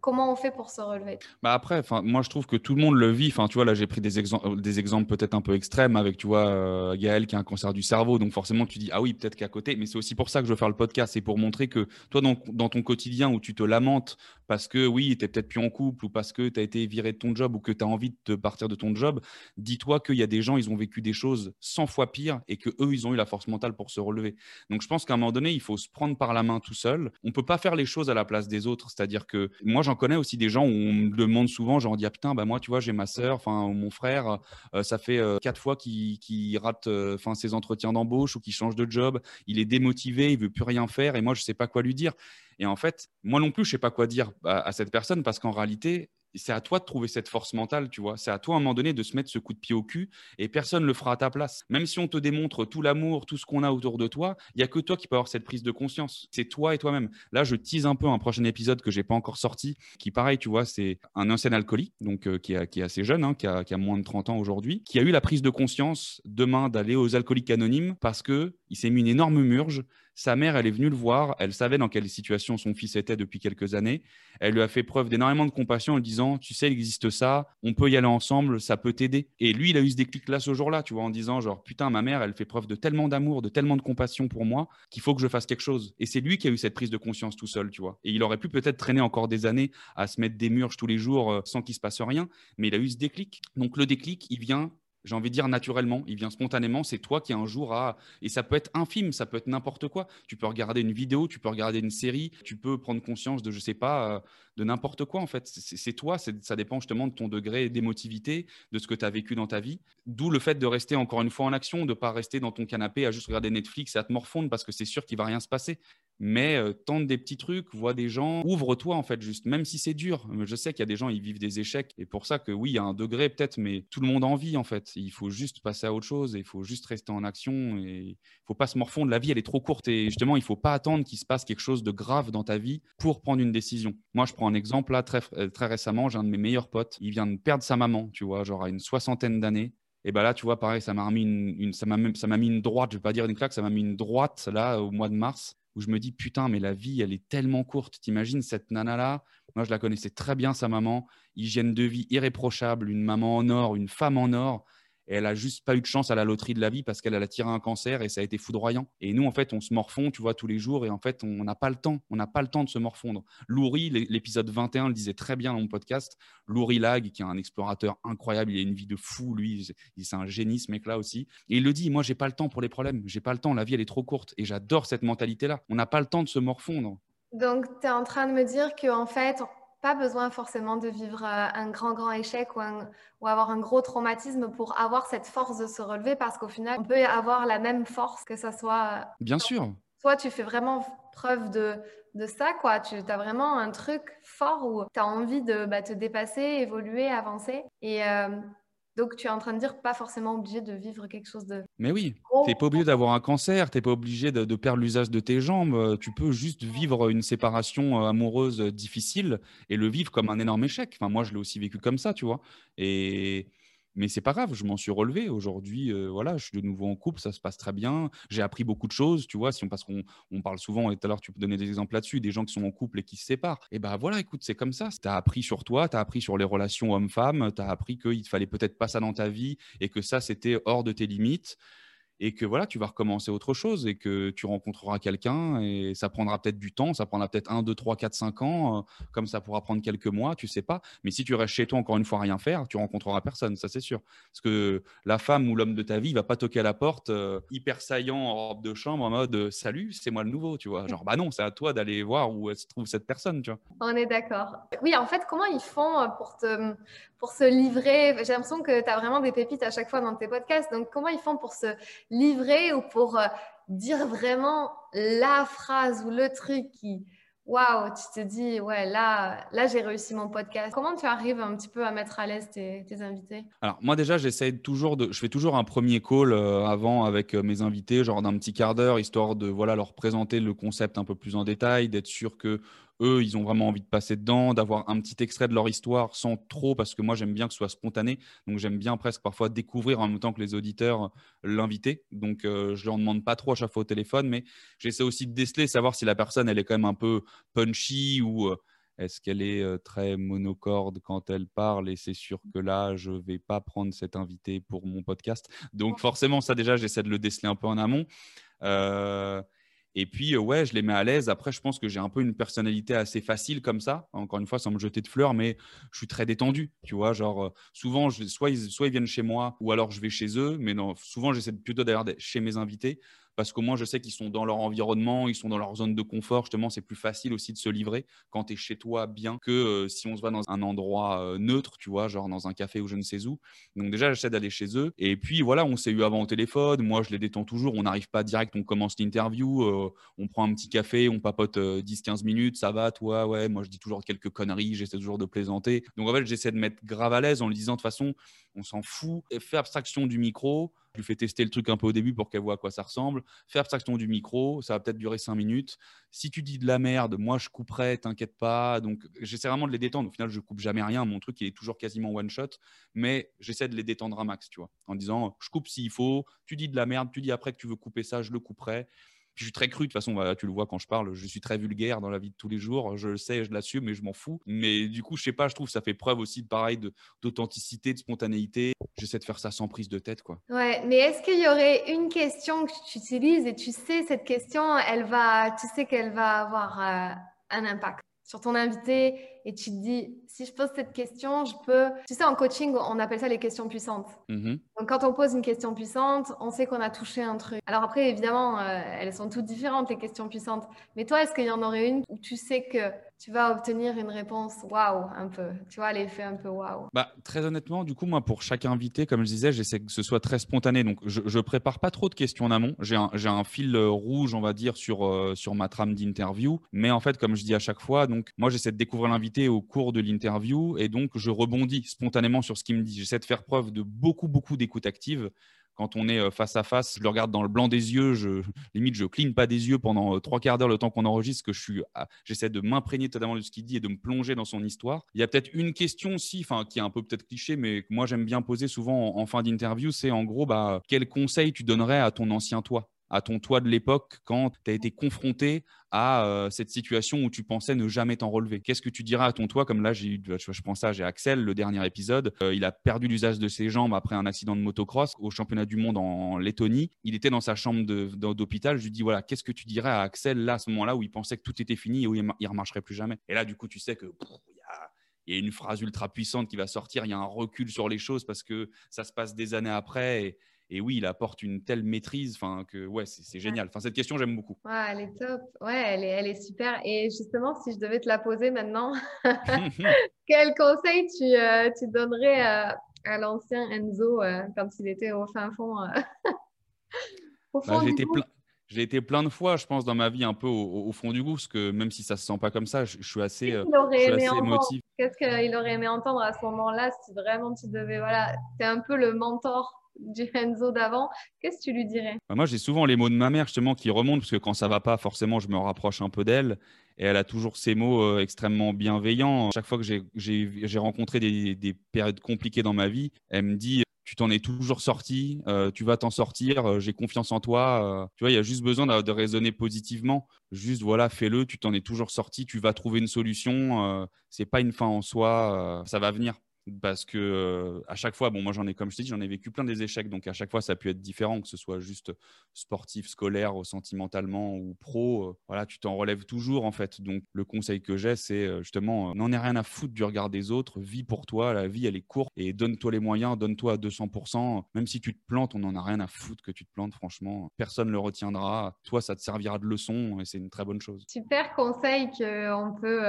comment on fait pour se relever? Bah Après, moi, je trouve que tout le monde le vit. Enfin, là, j'ai pris des, euh, des exemples peut-être un peu extrêmes avec, tu vois, euh, Gaël qui a un cancer du cerveau. Donc, forcément, tu dis, ah oui, peut-être qu'à côté. Mais c'est aussi pour ça que je veux faire le podcast. C'est pour montrer que toi, dans, ton quotidien où tu te lamentes parce que, oui, tu n'es peut-être plus en couple ou parce que tu as été viré de ton job ou que tu as envie de partir de ton job, dis-toi qu'il y a des gens, ils ont vécu des choses 100 fois pires et que eux, ils ont eu la force mentale pour se relever. Donc, je pense qu'à un moment donné, il faut se prendre par la main tout seul. On peut pas faire les choses à la place des autres. C'est-à-dire que moi, j'en connais aussi des gens où on me demande souvent, genre, dis, ah putain, bah moi, tu vois, j'ai ma sœur, enfin, mon frère, euh, ça fait euh, quatre fois qu'il rate euh, ses entretiens d'embauche ou qu'il change de job. Il est démotivé, il veut plus rien faire et moi, je sais pas quoi lui dire. Et en fait, moi non plus, je sais pas quoi dire à cette personne parce qu'en réalité, c'est à toi de trouver cette force mentale, tu vois. C'est à toi à un moment donné de se mettre ce coup de pied au cul et personne ne le fera à ta place. Même si on te démontre tout l'amour, tout ce qu'on a autour de toi, il y a que toi qui peux avoir cette prise de conscience. C'est toi et toi-même. Là, je tease un peu un prochain épisode que j'ai pas encore sorti, qui pareil, tu vois, c'est un ancien alcoolique, donc euh, qui, est assez jeune, hein, qui, a, qui, a, moins de 30 ans aujourd'hui, qui a eu la prise de conscience demain d'aller aux alcooliques anonymes parce que il s'est mis une énorme murge sa mère, elle est venue le voir, elle savait dans quelle situation son fils était depuis quelques années. Elle lui a fait preuve d'énormément de compassion en lui disant, tu sais, il existe ça, on peut y aller ensemble, ça peut t'aider. Et lui, il a eu ce déclic-là ce jour-là, tu vois, en disant, genre, putain, ma mère, elle fait preuve de tellement d'amour, de tellement de compassion pour moi, qu'il faut que je fasse quelque chose. Et c'est lui qui a eu cette prise de conscience tout seul, tu vois. Et il aurait pu peut-être traîner encore des années à se mettre des murges tous les jours euh, sans qu'il se passe rien, mais il a eu ce déclic. Donc le déclic, il vient j'ai envie de dire naturellement, il vient spontanément, c'est toi qui un jour a, et ça peut être un film, ça peut être n'importe quoi. Tu peux regarder une vidéo, tu peux regarder une série, tu peux prendre conscience de, je sais pas, euh, de n'importe quoi en fait. C'est toi, ça dépend justement de ton degré d'émotivité, de ce que tu as vécu dans ta vie. D'où le fait de rester encore une fois en action, de ne pas rester dans ton canapé à juste regarder Netflix et à te morfondre parce que c'est sûr qu'il va rien se passer. Mais euh, tente des petits trucs, vois des gens, ouvre-toi en fait juste, même si c'est dur. Je sais qu'il y a des gens, ils vivent des échecs et pour ça que oui, il y a un degré peut-être, mais tout le monde en vit en fait. Il faut juste passer à autre chose et il faut juste rester en action et il faut pas se morfondre. La vie, elle est trop courte et justement, il faut pas attendre qu'il se passe quelque chose de grave dans ta vie pour prendre une décision. Moi, je prends un exemple là très, euh, très récemment, j'ai un de mes meilleurs potes, il vient de perdre sa maman, tu vois, genre à une soixantaine d'années. Et ben là, tu vois, pareil, ça m'a mis une, m'a ça m'a mis une droite. Je vais pas dire une claque, ça m'a mis une droite là au mois de mars où je me dis putain, mais la vie, elle est tellement courte. T'imagines cette nana là Moi, je la connaissais très bien, sa maman, hygiène de vie irréprochable, une maman en or, une femme en or elle a juste pas eu de chance à la loterie de la vie parce qu'elle a tiré un cancer et ça a été foudroyant. Et nous, en fait, on se morfond, tu vois, tous les jours et en fait, on n'a pas le temps. On n'a pas le temps de se morfondre. Louri, l'épisode 21 le disait très bien dans mon podcast. Louri Lag, qui est un explorateur incroyable, il a une vie de fou, lui, c'est un génie ce mec-là aussi. Et il le dit, moi, j'ai pas le temps pour les problèmes. J'ai pas le temps. La vie, elle est trop courte. Et j'adore cette mentalité-là. On n'a pas le temps de se morfondre. Donc, tu es en train de me dire qu'en fait, pas besoin forcément de vivre euh, un grand, grand échec ou, ou, avoir un gros traumatisme pour avoir cette force de se relever parce qu'au final, on peut avoir la même force que ça soit. Euh, Bien sûr. Toi, tu fais vraiment preuve de, de ça, quoi. Tu as vraiment un truc fort où tu as envie de bah, te dépasser, évoluer, avancer. Et, euh, donc, tu es en train de dire pas forcément obligé de vivre quelque chose de. Mais oui, tu n'es pas obligé d'avoir un cancer, tu n'es pas obligé de, perdre l'usage de tes jambes. Euh, tu peux juste vivre une séparation euh, amoureuse difficile et le vivre comme un énorme échec. Enfin, moi, je l'ai aussi vécu comme ça, tu vois. Et mais c'est pas grave, je m'en suis relevé. Aujourd'hui, euh, voilà, je suis de nouveau en couple, ça se passe très bien. J'ai appris beaucoup de choses, tu vois. Si on, on parle souvent, et tout à l'heure, tu peux donner des exemples là-dessus, des gens qui sont en couple et qui se séparent. Et ben voilà, écoute, c'est comme ça. Tu as appris sur toi, tu as appris sur les relations homme-femme, tu as appris qu'il fallait peut-être pas ça dans ta vie et que ça, c'était hors de tes limites et que voilà, tu vas recommencer autre chose et que tu rencontreras quelqu'un et ça prendra peut-être du temps, ça prendra peut-être 1, 2, 3, 4, 5 ans, euh, comme ça pourra prendre quelques mois, tu sais pas. Mais si tu restes chez toi encore une fois à rien faire, tu rencontreras personne, ça c'est sûr. Parce que la femme ou l'homme de ta vie, il va pas toquer à la porte euh, hyper saillant en robe de chambre en mode euh, salut, c'est moi le nouveau, tu vois. Genre bah non, c'est à toi d'aller voir où se trouve cette personne, tu vois. On est d'accord. Oui, en fait, comment ils font pour te pour se livrer J'ai l'impression que tu as vraiment des pépites à chaque fois dans tes podcasts. Donc comment ils font pour se livrer ou pour euh, dire vraiment la phrase ou le truc qui, waouh, tu te dis, ouais, là, là j'ai réussi mon podcast. Comment tu arrives un petit peu à mettre à l'aise tes, invités? Alors, moi, déjà, j'essaie toujours de. Je fais toujours un premier call euh, avant avec euh, mes invités, genre d'un petit quart d'heure, histoire de voilà, leur présenter le concept un peu plus en détail, d'être sûr que eux, ils ont vraiment envie de passer dedans, d'avoir un petit extrait de leur histoire sans trop, parce que moi, j'aime bien que ce soit spontané. Donc, j'aime bien presque parfois découvrir en même temps que les auditeurs l'invité. Donc, euh, je ne leur demande pas trop à chaque fois au téléphone, mais j'essaie aussi de déceler, savoir si la personne, elle est quand même un peu punchy ou euh, est-ce qu'elle est euh, très monocorde quand elle parle Et c'est sûr que là, je ne vais pas prendre cet invité pour mon podcast. Donc, forcément, ça déjà, j'essaie de le déceler un peu en amont. Et puis, ouais, je les mets à l'aise. Après, je pense que j'ai un peu une personnalité assez facile comme ça. Encore une fois, sans me jeter de fleurs, mais je suis très détendu. Tu vois, genre, souvent, soit, ils, soit ils viennent chez moi ou alors je vais chez eux. Mais non, souvent, j'essaie plutôt d'aller chez mes invités parce qu'au moins je sais qu'ils sont dans leur environnement, ils sont dans leur zone de confort. Justement, c'est plus facile aussi de se livrer quand tu es chez toi bien que euh, si on se va dans un endroit euh, neutre, tu vois, genre dans un café ou je ne sais où. Donc déjà, j'essaie d'aller chez eux. Et puis voilà, on s'est eu avant au téléphone. Moi, je les détends toujours. On n'arrive pas direct, on commence l'interview, euh, on prend un petit café, on papote 10-15 minutes, ça va, toi, ouais. Moi, je dis toujours quelques conneries, j'essaie toujours de plaisanter. Donc en fait, j'essaie de mettre grave à l'aise en lui disant de toute façon, on s'en fout. Fais abstraction du micro. Je lui fais tester le truc un peu au début pour qu'elle voit à quoi ça ressemble. Fais abstraction du micro, ça va peut-être durer cinq minutes. Si tu dis de la merde, moi je couperai, t'inquiète pas. Donc j'essaie vraiment de les détendre. Au final, je coupe jamais rien. Mon truc, il est toujours quasiment one shot, mais j'essaie de les détendre un max, tu vois, en disant je coupe s'il faut. Tu dis de la merde, tu dis après que tu veux couper ça, je le couperai je suis très cru, de toute façon, tu le vois quand je parle, je suis très vulgaire dans la vie de tous les jours, je le sais, je l'assume, mais je m'en fous. Mais du coup, je sais pas, je trouve que ça fait preuve aussi, pareil, d'authenticité, de, spontanéité. J'essaie de faire ça sans prise de tête, quoi. Ouais, mais est-ce qu'il y aurait une question que tu utilises et tu sais, cette question, elle va, tu sais qu'elle va avoir euh, un impact sur ton invité et tu te dis, si je pose cette question, je peux... Tu sais, en coaching, on appelle ça les questions puissantes. Mm-hmm. Donc, quand on pose une question puissante, on sait qu'on a touché un truc. Alors après, évidemment, euh, elles sont toutes différentes, les questions puissantes. Mais toi, est-ce qu'il y en aurait une où tu sais que tu vas obtenir une réponse waouh un peu? Tu vois, l'effet un peu waouh. Bah, très honnêtement, du coup, moi, pour chaque invité, comme je disais, j'essaie que ce soit très spontané. Donc, je, je prépare pas trop de questions en amont. J'ai un, un, fil euh, rouge, on va dire, sur, euh, sur ma trame d'interview. Mais en fait, comme je dis à chaque fois, donc, moi, j'essaie de découvrir l'invité au cours de l'interview et donc, je rebondis spontanément sur ce qu'il me dit. J'essaie de faire preuve de beaucoup, beaucoup d'écoute active quand on est euh, face à face, je le regarde dans le blanc des yeux, je, limite je cligne pas des yeux pendant euh, trois quarts d'heure le temps qu'on enregistre, que je suis, j'essaie de m'imprégner totalement de ce qu'il dit et de me plonger dans son histoire. Il y a peut-être une question aussi, enfin qui est un peu peut-être cliché, mais que moi j'aime bien poser souvent en, fin d'interview, c'est en gros, bah, quel conseil tu donnerais à ton ancien toi? À ton toi de l'époque quand tu as été confronté à euh, cette situation où tu pensais ne jamais t'en relever Qu'est-ce que tu diras à ton toi? Comme là, j'ai eu, je, pense ça, j'ai Axel, le dernier épisode. Euh, il a perdu l'usage de ses jambes après un accident de motocross au championnat du monde en Lettonie. Il était dans sa chambre d'hôpital. Je lui dis voilà, qu'est-ce que tu dirais à Axel là, à ce moment-là où il pensait que tout était fini et où il ne remarcherait plus jamais? Et là, du coup, tu sais que il y a une phrase ultra puissante qui va sortir, il y a un recul sur les choses parce que ça se passe des années après et, et oui, il apporte une telle maîtrise enfin, que ouais, c'est génial. Enfin, cette question, j'aime beaucoup. Ouais, elle est top. Ouais, elle est, elle est super. Et justement, si je devais te la poser maintenant, quel conseil tu, euh, tu donnerais à, l'ancien Enzo euh, quand il était au fin fond, euh, au bah, du j'ai été plein de fois, je pense, dans ma vie un peu au, fond du goût, parce que même si ça se sent pas comme ça, je, suis assez. Qu'est-ce qu'il aurait aimé entendre? à ce moment-là si vraiment tu devais, voilà, es un peu le mentor du d'avant, qu'est-ce que tu lui dirais? Bah, Moi, j'ai souvent les mots de ma mère justement qui remontent parce que quand ça va pas, forcément, je me rapproche un peu d'elle et elle a toujours ces mots euh, extrêmement bienveillants. Chaque fois que j'ai rencontré des, périodes compliquées dans ma vie, elle me dit tu t'en es toujours sorti, euh, tu vas t'en sortir, euh, j'ai confiance en toi. tu vois, il y a juste besoin de, de raisonner positivement. Juste, voilà, fais-le, tu t'en es toujours sorti, tu vas trouver une solution. c'est pas une fin en soi, ça va venir parce que euh, à chaque fois, bon, moi j'en ai, comme je t'ai dit, j'en ai vécu plein des échecs, donc à chaque fois ça a pu être différent, que ce soit juste sportif, scolaire, sentimentalement ou pro. Euh, voilà, tu t'en relèves toujours en fait. Donc le conseil que j'ai, c'est euh, justement, n'en ai rien à foutre du regard des autres, vis pour toi, la vie elle est courte et donne-toi les moyens, donne-toi à 200%. Même si tu te plantes, on n'en a rien à foutre que tu te plantes, franchement, personne ne le retiendra. Toi, ça te servira de leçon et c'est une très bonne chose. Super conseil qu'on peut,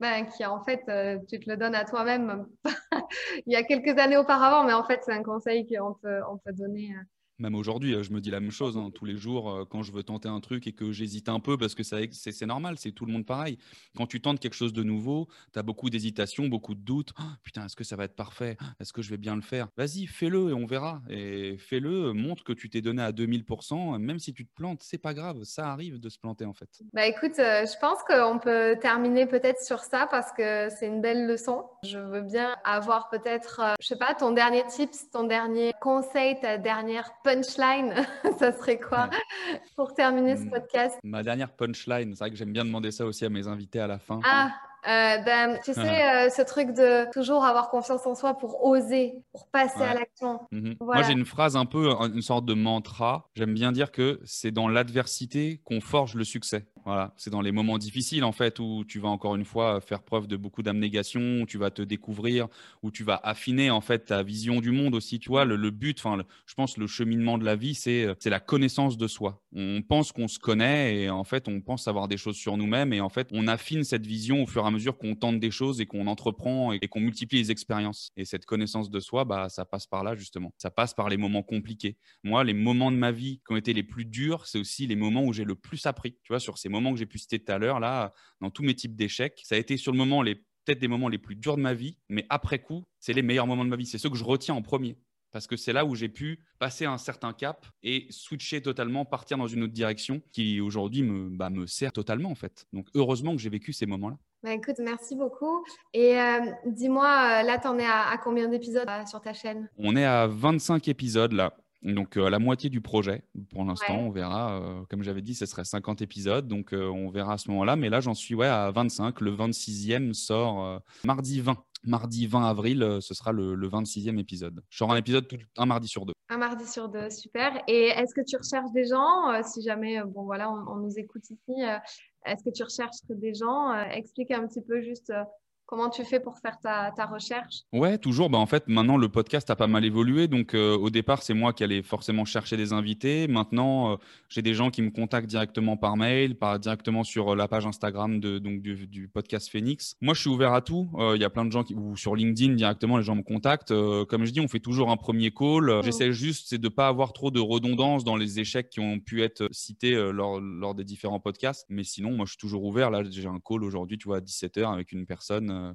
ben, qui en fait, tu te le donnes à toi-même. il y a quelques années auparavant, mais en fait, c'est un conseil qu'on peut, on peut donner Même aujourd'hui, je me dis la même chose. Hein. Tous les jours, quand je veux tenter un truc et que j'hésite un peu, parce que c'est normal, c'est tout le monde pareil. Quand tu tentes quelque chose de nouveau, tu as beaucoup d'hésitation, beaucoup de doutes. «Oh, putain, est-ce que ça va être parfait? Est-ce que je vais bien le faire? Vas-y, fais-le et on verra. Et fais-le, montre que tu t'es donné à 2000%. Même si tu te plantes, c'est pas grave. Ça arrive de se planter en fait. Bah écoute, je pense qu'on peut terminer peut-être sur ça parce que c'est une belle leçon. Je veux bien avoir peut-être, je sais pas, ton dernier tips, ton dernier conseil, ta dernière punchline, ça serait quoi pour terminer ce podcast? Ma dernière punchline, c'est vrai que j'aime bien demander ça aussi à mes invités à la fin. Ah, euh, ben, tu sais, euh, ce truc de toujours avoir confiance en soi pour oser, pour passer à l'action. Mhm. Moi, j'ai une phrase un peu, une sorte de mantra. J'aime bien dire que c'est dans l'adversité qu'on forge le succès. C'est dans les moments difficiles en fait où tu vas encore une fois faire preuve de beaucoup d'abnégation, où tu vas te découvrir, où tu vas affiner en fait ta vision du monde aussi. Tu le, but, enfin, je pense le cheminement de la vie, c'est c'est la connaissance de soi. On pense qu'on se connaît et en fait on pense savoir des choses sur nous-mêmes et en fait on affine cette vision au fur et à mesure qu'on tente des choses et qu'on entreprend et, qu'on multiplie les expériences. Et cette connaissance de soi, bah ça passe par là justement. Ça passe par les moments compliqués. Moi, les moments de ma vie qui ont été les plus durs, c'est aussi les moments où j'ai le plus appris. Tu vois, sur ces moments que j'ai pu citer tout à l'heure, là, dans tous mes types d'échecs, ça a été sur le moment les peut-être des moments les plus durs de ma vie, mais après coup, c'est les meilleurs moments de ma vie. C'est ceux que je retiens en premier. Parce que c'est là où j'ai pu passer un certain cap et switcher totalement, partir dans une autre direction qui aujourd'hui me, bah, me sert totalement en fait. Donc heureusement que j'ai vécu ces moments-là. Bah, écoute, merci beaucoup. Et euh, dis-moi, euh, là, tu en es à, combien d'épisodes euh, sur ta chaîne? On est à 25 épisodes là. Donc à la moitié du projet pour l'instant, on verra. comme j'avais dit, ce serait 50 épisodes, donc on verra à ce moment-là. Mais là, j'en suis ouais, à 25. Le 26e sort mardi 20. Mardi 20 avril, ce sera le, 26e épisode. J'aurai un épisode un mardi sur deux. Un mardi sur deux, super. Et est-ce que tu recherches des gens Si jamais, bon voilà, on, nous écoute ici, est-ce que tu recherches des gens Explique un petit peu juste Comment tu fais pour faire ta, recherche? Ouais, toujours. Bah, en fait, maintenant, le podcast a pas mal évolué. Donc, euh, au départ, c'est moi qui allais forcément chercher des invités. Maintenant, euh, j'ai des gens qui me contactent directement par mail, par, directement sur euh, la page Instagram de, donc, du, podcast Phoenix. Moi, je suis ouvert à tout. Il y a plein de gens qui, ou sur LinkedIn directement, les gens me contactent. comme je dis, on fait toujours un premier call. J'essaie juste, c'est de pas avoir trop de redondance dans les échecs qui ont pu être cités lors, lors des différents podcasts. Mais sinon, moi, je suis toujours ouvert. Là, j'ai un call aujourd'hui, tu vois, à 17h avec une personne euh,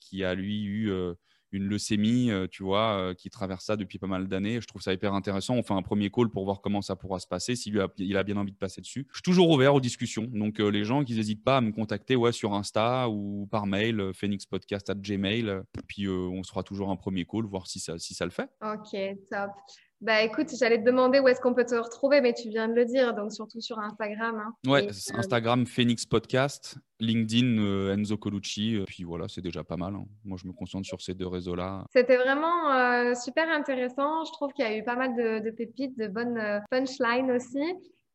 qui a lui eu euh, une leucémie, euh, tu vois, qui traverse ça depuis pas mal d'années. Je trouve ça hyper intéressant. On fait un premier call pour voir comment ça pourra se passer, s'il a, a bien envie de passer dessus. Je suis toujours ouvert aux discussions. Donc, les gens qui n'hésitent pas à me contacter ouais, sur Insta ou par mail, phoenixpodcast at gmail. Puis, on se fera toujours un premier call, voir si ça, si ça le fait. Ok, top. Bah écoute, j'allais te demander où est-ce qu'on peut te retrouver, mais tu viens de le dire, donc surtout sur Instagram. Hein. Ouais, euh, Instagram Phoenix Podcast, LinkedIn euh, Enzo Colucci, euh, puis voilà, c'est déjà pas mal. Hein. Moi, je me concentre sur ces deux réseaux-là. C'était vraiment super intéressant. Je trouve qu'il y a eu pas mal de, de pépites, de bonnes punchlines aussi.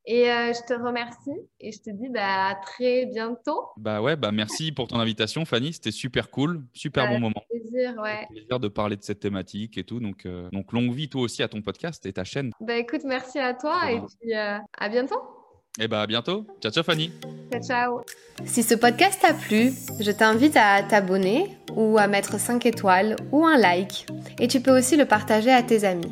Et euh, je te remercie et je te dis bah, à très bientôt. Bah ouais, bah merci pour ton invitation, Fanny. C'était super cool, super bon moment. Plaisir, ouais. plaisir de parler de cette thématique et tout. Donc, euh, donc longue vie toi aussi à ton podcast et ta chaîne. Bah écoute, merci à toi et puis euh, à bientôt. Et bah à bientôt. Ciao ciao Fanny. Ciao ciao. Si ce podcast t'a plu, je t'invite à t'abonner ou à mettre 5 étoiles ou un like. Et tu peux aussi le partager à tes amis.